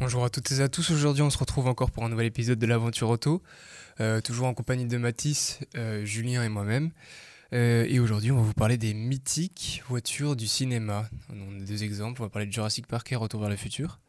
Bonjour à toutes et à tous, aujourd'hui on se retrouve encore pour un nouvel épisode de l'aventure auto, euh, toujours en compagnie de Mathis, euh, Julien et moi-même. Euh, et aujourd'hui on va vous parler des mythiques voitures du cinéma. On a deux exemples, on va parler de Jurassic Park et Retour vers le futur.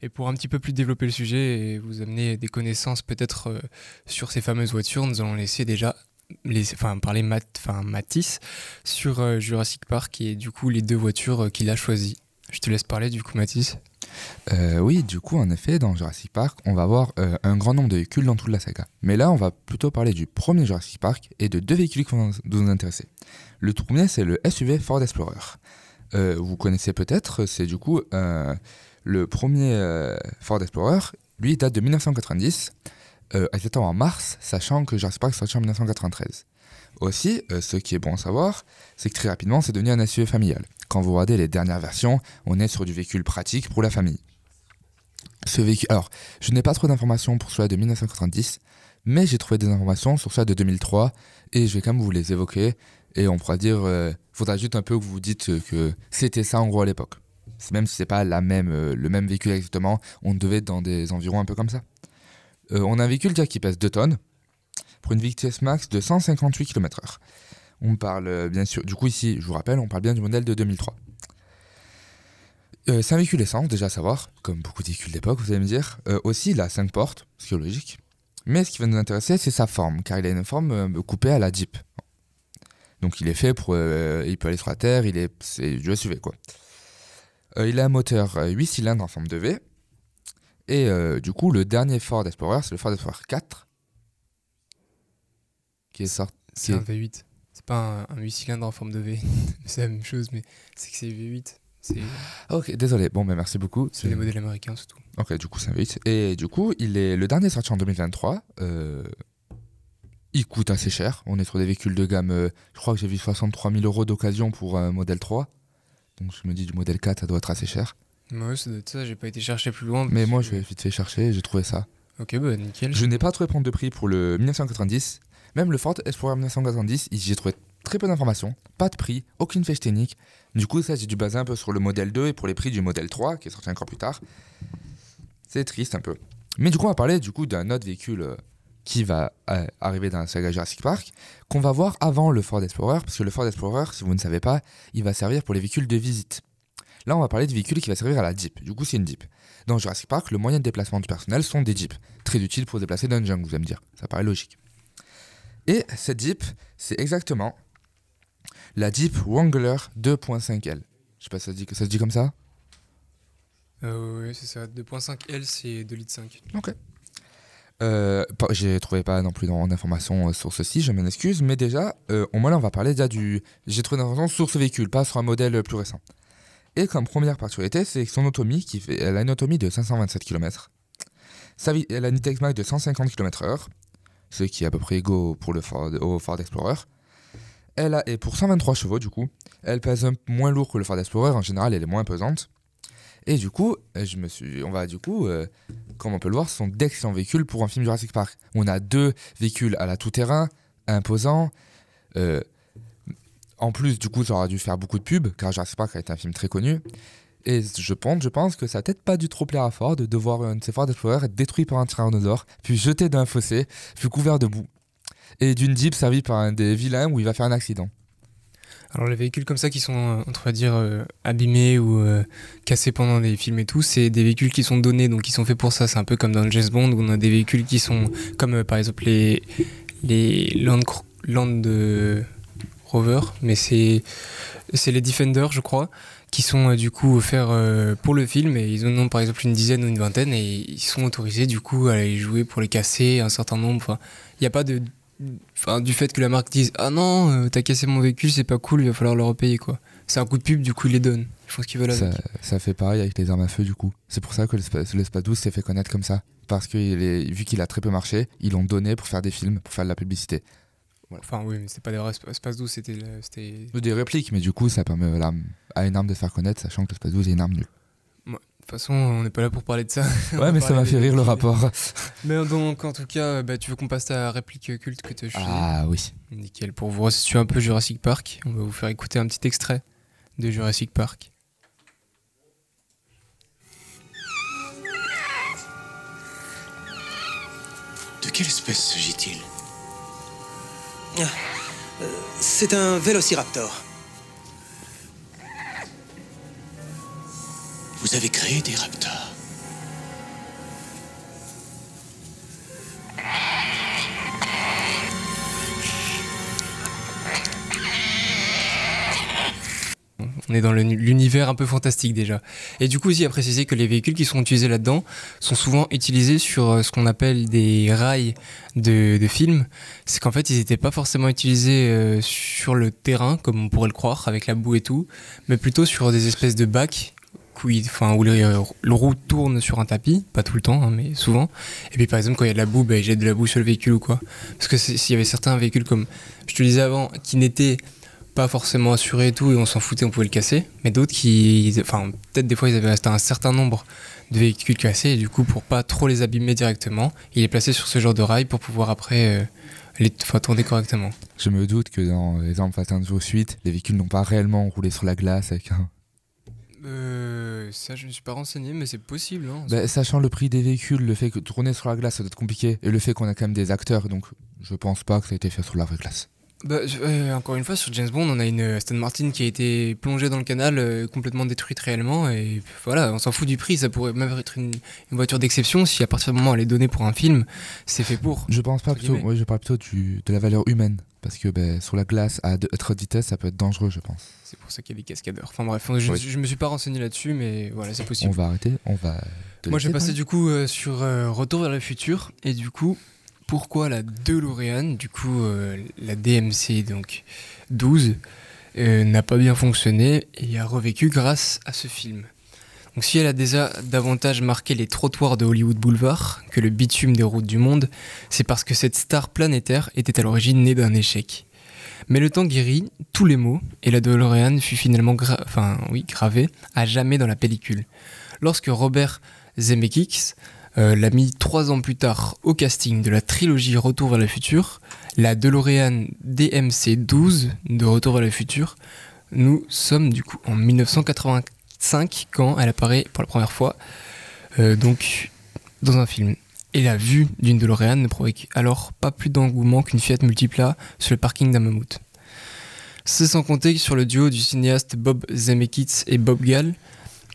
Et pour un petit peu plus développer le sujet et vous amener des connaissances peut-être euh, sur ces fameuses voitures, nous allons laisser déjà parler Mathis sur euh, Jurassic Park et du coup les deux voitures qu'il a choisies. Je te laisse parler du coup Mathis. Euh, oui, du coup, en effet, dans Jurassic Park, on va avoir euh, un grand nombre de véhicules dans toute la saga. Mais là, on va plutôt parler du premier Jurassic Park et de deux véhicules qui vont nous intéresser. Le premier, c'est le SUV Ford Explorer. Euh, vous connaissez peut-être, c'est du coup le premier Ford Explorer. Lui, il date de 1990, euh, exactement en mars, sachant que Jurassic Park est sorti en 1993. Aussi, euh, ce qui est bon à savoir, c'est que très rapidement, c'est devenu un SUV familial. Quand vous regardez les dernières versions, on est sur du véhicule pratique pour la famille. Ce véhicule, alors, je n'ai pas trop d'informations pour celui de 1990, mais j'ai trouvé des informations sur celui de 2003 et je vais quand même vous les évoquer et on pourra dire, euh, faudra juste un peu que vous vous dites euh, que c'était ça en gros à l'époque. Même si c'est pas euh, le même véhicule exactement, on devait être dans des environs un peu comme ça. On a un véhicule déjà qui pèse 2 tonnes pour une vitesse max de 158 km/h. On parle euh, bien sûr, du coup ici, je vous rappelle, on parle bien du modèle de 2003. Euh, c'est un véhicule essence, déjà à savoir, comme beaucoup de véhicules d'époque, vous allez me dire. Euh, aussi, il a 5 portes, ce qui est logique. Mais ce qui va nous intéresser, c'est sa forme, car il a une forme euh, coupée à la Jeep. Donc il est fait pour... il peut aller sur la terre, il est, c'est du SUV quoi. Il a un moteur 8 cylindres en forme de V. Et du coup, le dernier Ford Explorer, c'est le Ford Explorer 4. Qui est sorti... C'est un V8. C'est pas un, un 8 cylindres en forme de V. c'est la même chose, mais c'est que c'est V8. C'est Ok, désolé. Bon, ben merci beaucoup. c'est les modèles américains, c'est tout. Ok, du coup, c'est un 8. Et du coup, il est le dernier sorti en 2023. euh, il coûte assez cher. On est sur des véhicules de gamme. euh, je crois que j'ai vu 63 000 euros d'occasion pour un modèle 3. Donc je me dis du modèle 4, ça doit être assez cher. Moi, ça doit être ça, j'ai pas été chercher plus loin. Mais moi, que- je vais vite fait chercher, j'ai trouvé ça. Ok, bah nickel. Je n'ai pas trouvé prendre de prix pour le 1990. Même le Ford Explorer 1990, j'ai trouvé très peu d'informations, pas de prix, aucune fiche technique. Du coup, ça, j'ai dû baser un peu sur le modèle 2 et pour les prix du modèle 3, qui est sorti encore plus tard. C'est triste un peu. Mais du coup, on va parler du coup d'un autre véhicule euh, qui va euh, arriver dans la saga Jurassic Park, qu'on va voir avant le Ford Explorer, parce que le Ford Explorer, si vous ne savez pas, il va servir pour les véhicules de visite. Là, on va parler du véhicule qui va servir à la Jeep. Du coup, c'est une Jeep. Dans Jurassic Park, le moyen de déplacement du personnel sont des Jeeps. Très utiles pour déplacer jungle, vous allez me dire. Ça paraît logique. Et cette Jeep, c'est exactement la Jeep Wrangler 2.5L. Je sais pas si ça se dit, ça se dit comme ça Euh, ouais, c'est ça. 2.5L, c'est 2 litres 5. Euh, pas- J'ai trouvé pas non plus d'informations euh, sur ceci, je m'en excuse, mais déjà, euh, au moins là, on va parler déjà du. J'ai trouvé des informations sur ce véhicule, pas sur un modèle euh, plus récent. Et comme première particularité, c'est que son autonomie, qui fait, elle a une autonomie de 527 km. Sa elle a une max de 150 km/h, ce qui est à peu près égaux pour le Ford, au Ford Explorer. Elle a, et pour 123 chevaux, du coup, elle pèse un moins lourd que le Ford Explorer, en général, elle est moins pesante. Et du coup, euh, je me suis, on va du coup, euh, comme on peut le voir, ce sont d'excellents véhicules pour un film Jurassic Park. On a deux véhicules à la tout-terrain, imposants. euh, en plus, du coup, ça aura dû faire beaucoup de pubs, car Jurassic Park a été un film très connu. Et je pense, je pense que ça n'a peut-être pas dû trop plaire à Ford de voir un de ses Ford Explorer être détruit par un tyrannosaure, puis jeté d'un fossé, puis couvert de boue. Et d'une Jeep servie par un des vilains où il va faire un accident. Alors, les véhicules comme ça qui sont, euh, on va dire, euh, abîmés ou euh, cassés pendant des films et tout, c'est des véhicules qui sont donnés, donc qui sont faits pour ça. C'est un peu comme dans James Bond où on a des véhicules qui sont, comme euh, par exemple les, les Land, Land euh, Rover, mais c'est les Defender, je crois, qui sont euh, du coup offerts euh, pour le film et ils en ont par exemple une dizaine ou une vingtaine et ils sont autorisés du coup à les jouer pour les casser un certain nombre. Enfin, il n'y a pas de enfin, du fait que la marque dise ah non euh, t'as cassé mon véhicule c'est pas cool il va falloir le repayer quoi c'est un coup de pub du coup ils les donnent font ce qu'ils veulent Ça, ça fait pareil avec les armes à feu du coup. C'est pour ça que l'espace l'espace 12 s'est fait connaître comme ça. Parce que il est- vu qu'il a très peu marché, ils l'ont donné pour faire des films, pour faire de la publicité. Voilà. Enfin, oui, mais c'était pas des vrais sp- espaces 12, c'était. Des répliques, mais du coup, ça permet voilà, à une arme de se faire connaître, sachant que l'espace 12 est une arme nulle. De toute façon, on n'est pas là pour parler de ça. Ouais, mais ça m'a fait rire le rapport. Mais donc, en tout cas, bah, tu veux qu'on passe ta réplique culte que tu as Ah oui. Nickel. Pour vous resituer un peu Jurassic Park, on va vous faire écouter un petit extrait de Jurassic Park. De quelle espèce s'agit-il? C'est un vélociraptor. Vous avez créé des raptors. On est dans l'univers un peu fantastique déjà. Et du coup, aussi à préciser que les véhicules qui sont utilisés là-dedans sont souvent utilisés sur euh, ce qu'on appelle des rails de, de films. C'est qu'en fait, ils n'étaient pas forcément utilisés euh, sur le terrain, comme on pourrait le croire, avec la boue et tout, mais plutôt sur des espèces de bacs où, euh, le roue tourne sur un tapis, pas tout le temps, hein, mais souvent. Et puis par exemple, quand il y a de la boue, bah, ils jettent de la boue sur le véhicule ou quoi. Parce que s'il y avait certains véhicules, comme je te disais avant, qui n'étaient pas forcément assuré et tout, et on s'en foutait, on pouvait le casser. Mais d'autres qui, enfin, peut-être des fois ils avaient resté un certain nombre de véhicules cassés, et du coup, pour pas trop les abîmer directement, il est placé sur ce genre de rail pour pouvoir après euh, les tourner correctement. Je me doute que dans les armes Fast and Furious 8, les véhicules n'ont pas réellement roulé sur la glace avec un. Euh, ça, je ne suis pas renseigné, mais c'est possible. Hein. Bah, sachant le prix des véhicules, le fait que tourner sur la glace ça doit être compliqué, et le fait qu'on a quand même des acteurs, donc je pense pas que ça a été fait sur la vraie glace. Bah, euh, encore une fois, sur James Bond, on a une Aston Martin qui a été plongée dans le canal, euh, complètement détruite réellement, et voilà, on s'en fout du prix, ça pourrait même être une, une voiture d'exception si à partir du moment où elle est donnée pour un film, c'est fait pour. Je pense pas plutôt, ouais, je parle plutôt du, de la valeur humaine, parce que bah, sur la glace, à, de- à trop de vitesse, ça peut être dangereux, je pense. C'est pour ça qu'il y a des cascadeurs. Enfin bref, je, Oui. je me suis pas renseigné là-dessus, mais voilà, c'est On possible. va arrêter, on va. Moi, je vais passer parler. du coup euh, sur euh, Retour vers le futur, et du coup, pourquoi la DeLorean, du coup, euh, la DMC, donc 12, euh, n'a pas bien fonctionné et a revécu grâce à ce film. Donc si elle a déjà davantage marqué les trottoirs de Hollywood Boulevard que le bitume des routes du monde, c'est parce que cette star planétaire était à l'origine née d'un échec. Mais le temps guérit tous les mots et la DeLorean fut finalement oui, gravée à jamais dans la pellicule. Lorsque Robert Zemeckis euh, l'a mis trois ans plus tard au casting de la trilogie Retour vers le futur, la DeLorean DMC-12 de Retour vers le futur, nous sommes du coup en 1985 quand elle apparaît pour la première fois euh, donc dans un film. Et la vue d'une DeLorean ne provoque alors pas plus d'engouement qu'une Fiat Multipla sur le parking d'un mammouth. C'est sans compter sur le duo du cinéaste Bob Zemeckis et Bob Gall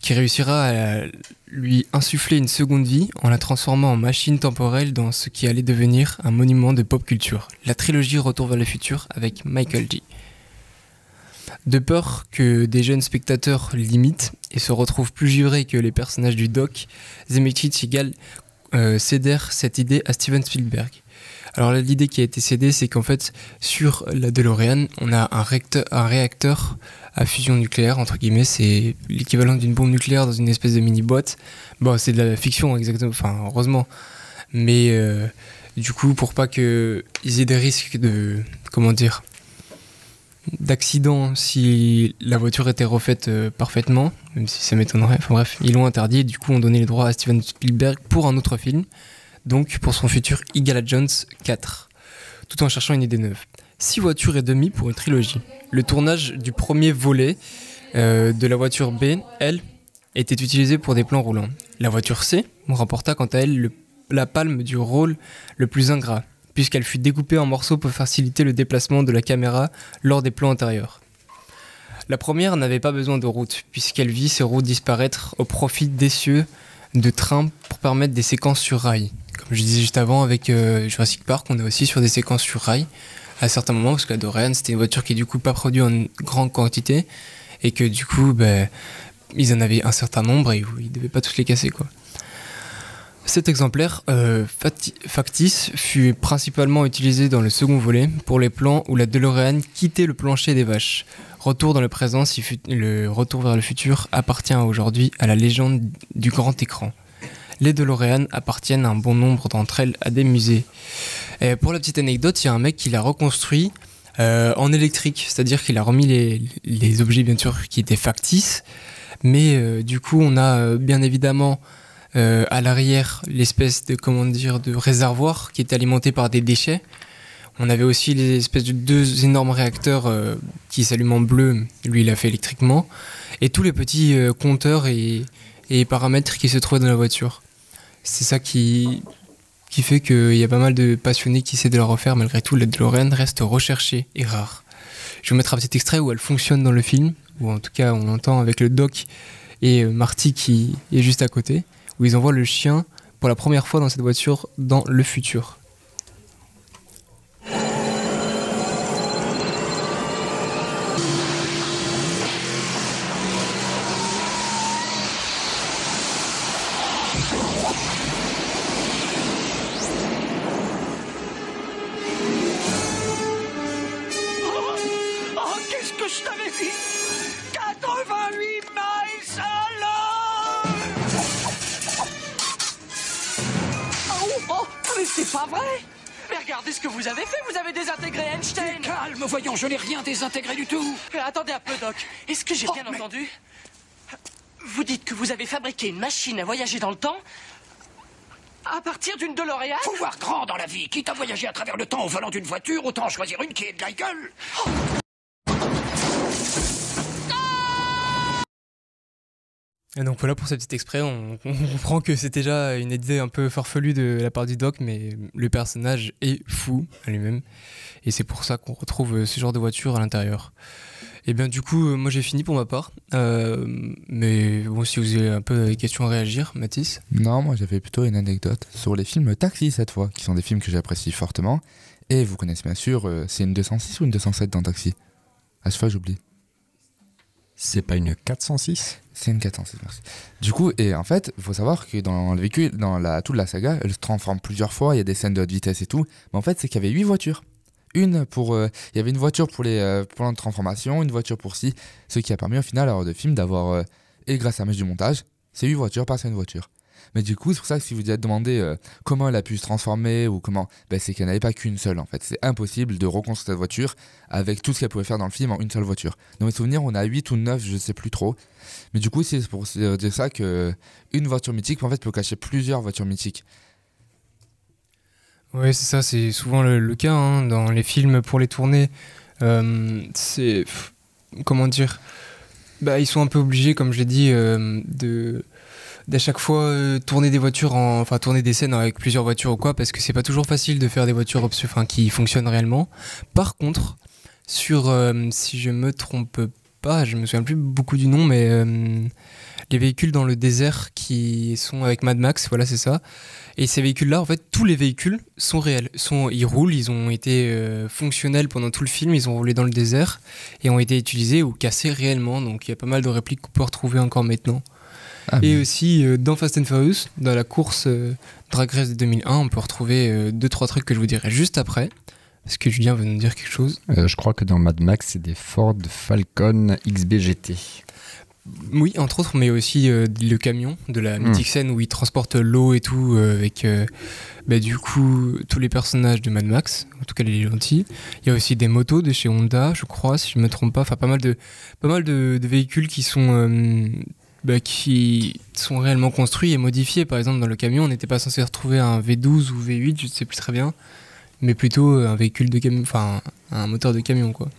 qui réussira à lui insuffler une seconde vie en la transformant en machine temporelle dans ce qui allait devenir un monument de pop culture, la trilogie Retour vers le futur avec Michael G. De peur que des jeunes spectateurs l'imitent et se retrouvent plus givrés que les personnages du doc, Zemeckis et euh, cédèrent cette idée à Steven Spielberg. Alors l'idée qui a été cédée, c'est qu'en fait, sur la DeLorean, on a un, réacteur à fusion nucléaire, entre guillemets, c'est l'équivalent d'une bombe nucléaire dans une espèce de mini-boîte. Bon, c'est de la fiction, exactement, enfin, heureusement. Mais euh, du coup, pour pas qu'ils aient des risques de. Comment dire d'accident si la voiture était refaite euh, parfaitement, même si ça m'étonnerait. Enfin bref, ils l'ont interdit et du coup ont donné les droits à Steven Spielberg pour un autre film, donc pour son futur Igala Jones 4, tout en cherchant une idée neuve. Six voitures et demie pour une trilogie. Le tournage du premier volet euh, de la voiture B, elle, était utilisé pour des plans roulants. La voiture C remporta quant à elle le- la palme du rôle le plus ingrat, puisqu'elle fut découpée en morceaux pour faciliter le déplacement de la caméra lors des plans antérieurs. La première n'avait pas besoin de route, puisqu'elle vit ses routes disparaître au profit d'essieux de trains pour permettre des séquences sur rail. Comme je disais juste avant, avec euh, Jurassic Park, on est aussi sur des séquences sur rail à certains moments, parce que la DeLorean, c'était une voiture qui du coup pas produite en grande quantité, et que du coup, ben, ils en avaient un certain nombre et ils devaient pas tous les casser, quoi. Cet exemplaire euh, factice fut principalement utilisé dans le second volet pour les plans où la DeLorean quittait le plancher des vaches. Retour dans le présent, si le retour vers le futur appartient aujourd'hui à la légende du grand écran. Les DeLorean appartiennent un bon nombre d'entre elles à des musées. Pour la petite anecdote, il y a un mec qui l'a reconstruit euh, en électrique, c'est-à-dire qu'il a remis les, objets bien sûr qui étaient factices, mais euh, du coup on a euh, bien évidemment à l'arrière l'espèce de comment dire de réservoir qui est alimenté par des déchets. On avait aussi les espèces de deux énormes réacteurs qui s'allument en bleu, lui il a fait électriquement, et tous les petits compteurs et, et paramètres qui se trouvaient dans la voiture. C'est ça qui, fait qu'il y a pas mal de passionnés qui essaient de la refaire. Malgré tout, la DeLorean reste recherchée et rare. Je vais vous mettre un petit extrait où elle fonctionne dans le film, ou en tout cas on l'entend avec le doc et euh, Marty qui est juste à côté, où ils envoient le chien pour la première fois dans cette voiture dans le futur. C'est pas vrai! Mais regardez ce que vous avez fait, vous avez désintégré Einstein! Calme, voyons, je n'ai rien désintégré du tout. Attendez un peu, Doc. Est-ce que j'ai Oh, bien mais- entendu? Vous dites que vous avez fabriqué une machine à voyager dans le temps à partir d'une DeLorean? Faut voir grand dans la vie. Quitte à voyager à travers le temps au volant d'une voiture, autant choisir une qui est de la gueule. Et donc voilà pour ce petit exprès, on, on comprend que c'est déjà une idée un peu farfelue de la part du doc, mais le personnage est fou à lui-même. Et c'est pour ça qu'on retrouve ce genre de voiture à l'intérieur. Et bien du coup, euh, moi j'ai fini pour ma part. Euh, mais bon, si vous avez un peu des questions à réagir, Mathis Non, moi j'avais plutôt une anecdote sur les films Taxi cette fois, qui sont des films que j'apprécie fortement. Et vous connaissez bien sûr, euh, c'est une 206 ou une 207 dans Taxi? À chaque fois j'oublie. C'est pas une 406 C'est une 406, merci. Du coup, et en fait, il faut savoir que dans le véhicule, dans la, toute la saga, elle se transforme plusieurs fois, il y a des scènes de haute vitesse et tout. Mais en fait, c'est qu'il y avait huit voitures. Une pour. euh, Il y avait une voiture pour les euh, plans de transformation, une voiture pour si, ce qui a permis au final, à de film, d'avoir. euh, et grâce à la mèche du montage, c'est huit voitures par une voiture. Mais du coup, c'est pour ça que si vous vous êtes demandé euh, comment elle a pu se transformer ou comment, ben, c'est qu'elle n'avait pas qu'une seule en fait. C'est impossible de reconstruire cette voiture avec tout ce qu'elle pouvait faire dans le film en une seule voiture. Dans mes souvenirs, on a 8 ou 9, je sais plus trop. Mais du coup, c'est pour dire ça que une voiture mythique en fait peut cacher plusieurs voitures mythiques. Oui, c'est ça, c'est souvent le, cas hein, dans les films pour les tourner. euh, c'est. Comment dire? Bah, Ils sont un peu obligés, comme je l'ai dit, euh, de d'à chaque fois euh, tourner des voitures en enfin tourner des scènes avec plusieurs voitures ou quoi parce que c'est pas toujours facile de faire des voitures enfin, qui fonctionnent réellement par contre sur si je me trompe pas je me souviens plus beaucoup du nom mais euh, les véhicules dans le désert qui sont avec Mad Max voilà c'est ça et ces véhicules-là, en fait, tous les véhicules sont réels. Sont, ils roulent, ils ont été euh, fonctionnels pendant tout le film, ils ont roulé dans le désert et ont été utilisés ou cassés réellement. Donc il y a pas mal de répliques qu'on peut retrouver encore maintenant. Ah, Et mais- aussi euh, dans Fast and Furious, dans la course Drag Race de 2001, on peut retrouver euh, deux trois trucs que je vous dirai juste après. Parce que Julien veut nous dire quelque chose? Euh, Je crois que dans Mad Max, c'est des Ford Falcon XBGT. Oui, entre autres, mais aussi euh, le camion de la Hmm. mythique scène où il transporte l'eau et tout euh, avec euh, bah, du coup tous les personnages de Mad Max. En tout cas, les gentils. Il y a aussi des motos de chez Honda, je crois, si je me trompe pas. Enfin, pas mal de pas mal de, de véhicules qui sont bah, qui sont réellement construits et modifiés. Par exemple, dans le camion, on n'était pas censé retrouver un V12 ou V8, je ne sais plus très bien, mais plutôt euh, un véhicule de camion, enfin un moteur de camion, quoi.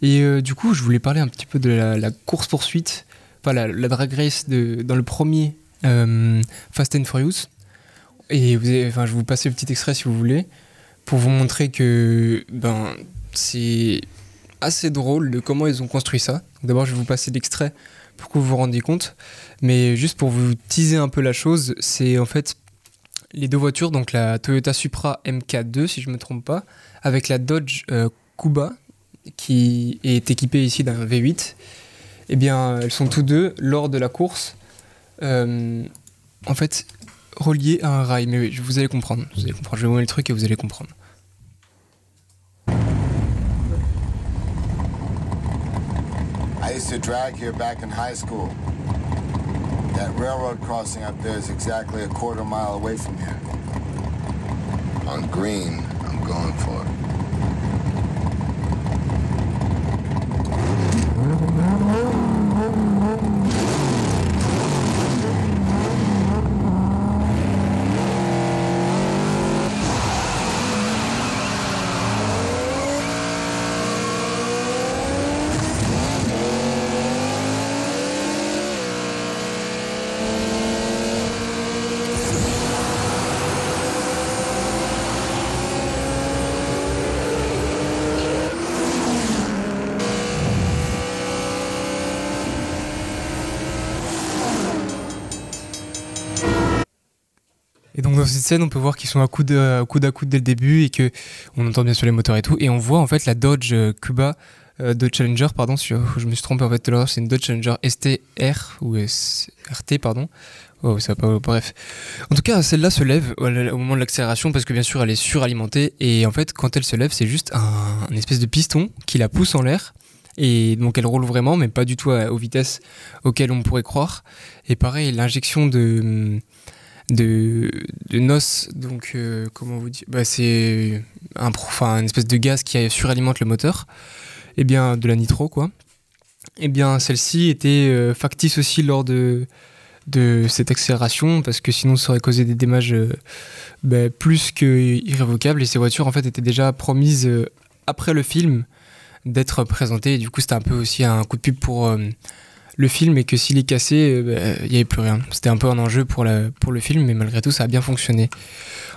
Et euh, du coup, je voulais parler un petit peu de la, la course-poursuite, enfin la, drag race de, dans le premier euh, Fast and Furious. Et vous avez- enfin, je vous passer le petit extrait si vous voulez, pour vous montrer que ben, c'est assez drôle de comment ils ont construit ça. D'abord, je vais vous passer l'extrait pour que vous vous rendiez compte. Mais juste pour vous teaser un peu la chose, c'est en fait les deux voitures, donc la Toyota Supra MK2, si je ne me trompe pas, avec la Dodge euh, Kuba, qui est équipée ici d'un V8. Eh bien, elles sont tous deux, lors de la course, euh, en fait, reliées à un rail. Mais oui, vous allez comprendre. Je vais vous mettre le truc et vous allez comprendre. That railroad crossing up there is exactly a quarter mile away from here. On green, I'm going for it. Dans cette scène, on peut voir qu'ils sont à à coude, à coude dès le début et que on entend bien sûr les moteurs et tout. Et on voit en fait la Dodge euh, Cuba euh, Dodge Challenger, pardon, sur, je me suis trompé en fait tout à l'heure, c'est une Dodge Challenger STR ou RT, pardon. Oh, ça pas, bref. En tout cas, celle-là se lève au moment de l'accélération parce que bien sûr elle est suralimentée et en fait quand elle se lève, c'est juste un, espèce de piston qui la pousse en l'air et donc elle roule vraiment, mais pas du tout aux vitesses auxquelles on pourrait croire. Et pareil, l'injection de de, de NOS, donc euh, comment vous dire, bah, c'est un, enfin, une espèce de gaz qui suralimente le moteur, et bien de la nitro quoi. Et bien celle-ci était euh, factice aussi lors de de cette accélération parce que sinon ça aurait causé des dommages euh, bah, plus que irrévocables et ces voitures en fait étaient déjà promises après le film d'être présentées et du coup c'était un peu aussi un coup de pub pour le film et que s'il est cassé euh, bah, il n'y avait plus rien c'était un peu un enjeu pour, pour le film mais malgré tout ça a bien fonctionné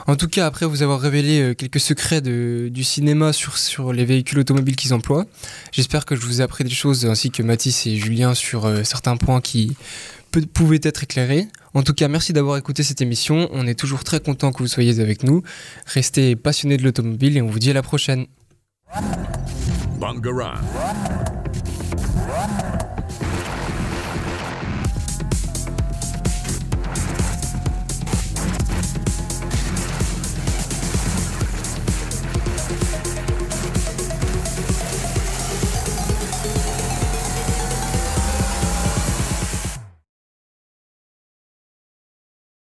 en tout cas après vous avoir révélé euh, quelques secrets de- du cinéma sur, sur les véhicules automobiles qu'ils emploient j'espère que je vous ai appris des choses ainsi que Mathis et Julien sur euh, certains points qui pouvaient être éclairés en tout cas, merci d'avoir écouté cette émission. On est toujours très content que vous soyez avec nous. Restez passionnés de l'automobile et on vous dit à la prochaine.